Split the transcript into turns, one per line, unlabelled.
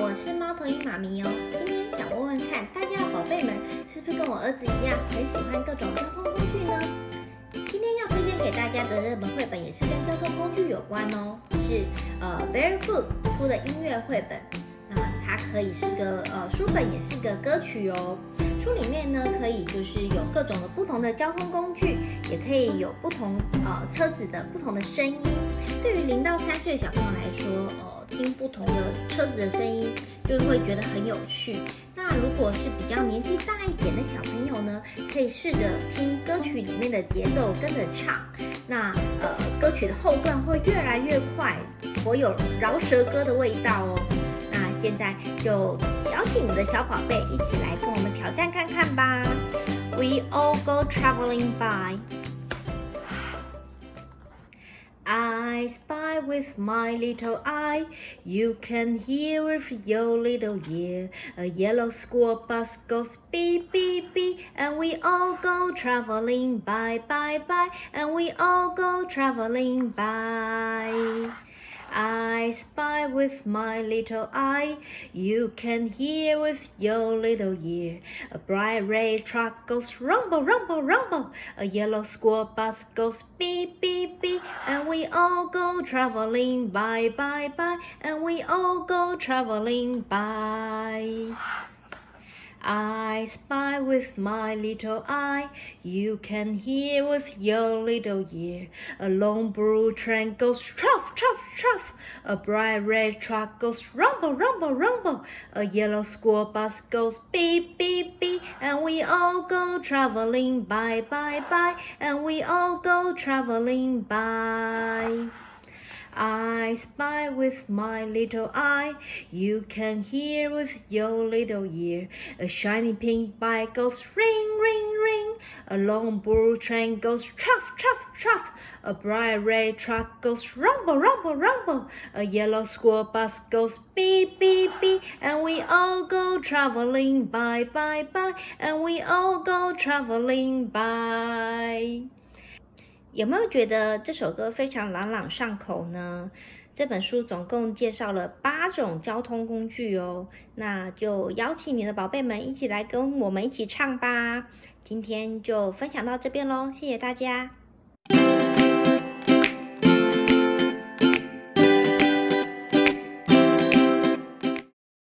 我是猫头鹰妈咪哦。今天想问问看，大家的宝贝们是不是跟我儿子一样，很喜欢各种交通工具呢？今天要推荐给大家的热门绘本也是跟交通工具有关哦，是呃 Barefoot 出的音乐绘本。那它可以是个呃书本，也是个歌曲哦。书里面呢，可以就是有各种的不同的交通工具，也可以有不同呃车子的不同的声音。对于零到三岁小朋友来说，呃，听不同的车子的声音，就会觉得很有趣。那如果是比较年纪大一点的小朋友呢，可以试着听歌曲里面的节奏跟着唱。那呃，歌曲的后段会越来越快，颇有饶舌歌的味道哦。那现在就邀请你的小宝贝一起来跟我们挑战看看吧。We all go traveling by. I spy with my little eye. You can hear with your little ear. A yellow school bus goes beep, beep, beep. And we all go traveling by, by, by. And we all go traveling by. I spy with my little eye. You can hear with your little ear. A bright red truck goes rumble, rumble, rumble. A yellow school bus goes beep, beep, beep. And we all go traveling by, by, by. And we all go traveling by. I spy with my little eye. You can hear with your little ear. A long blue train goes truff, truff, truff. A bright red truck goes rumble, rumble, rumble. A yellow school bus goes beep, beep, beep. And we all go traveling by, by, by. And we all go traveling by. I spy with my little eye. You can hear with your little ear. A shiny pink bike goes ring, ring, ring. A long blue train goes truff, truff, truff. A bright red truck goes rumble, rumble, rumble. A yellow school bus goes beep, beep, beep. And we all go traveling by, by, by. And we all go traveling by. 有没有觉得这首歌非常朗朗上口呢？这本书总共介绍了八种交通工具哦，那就邀请你的宝贝们一起来跟我们一起唱吧。今天就分享到这边喽，谢谢大家。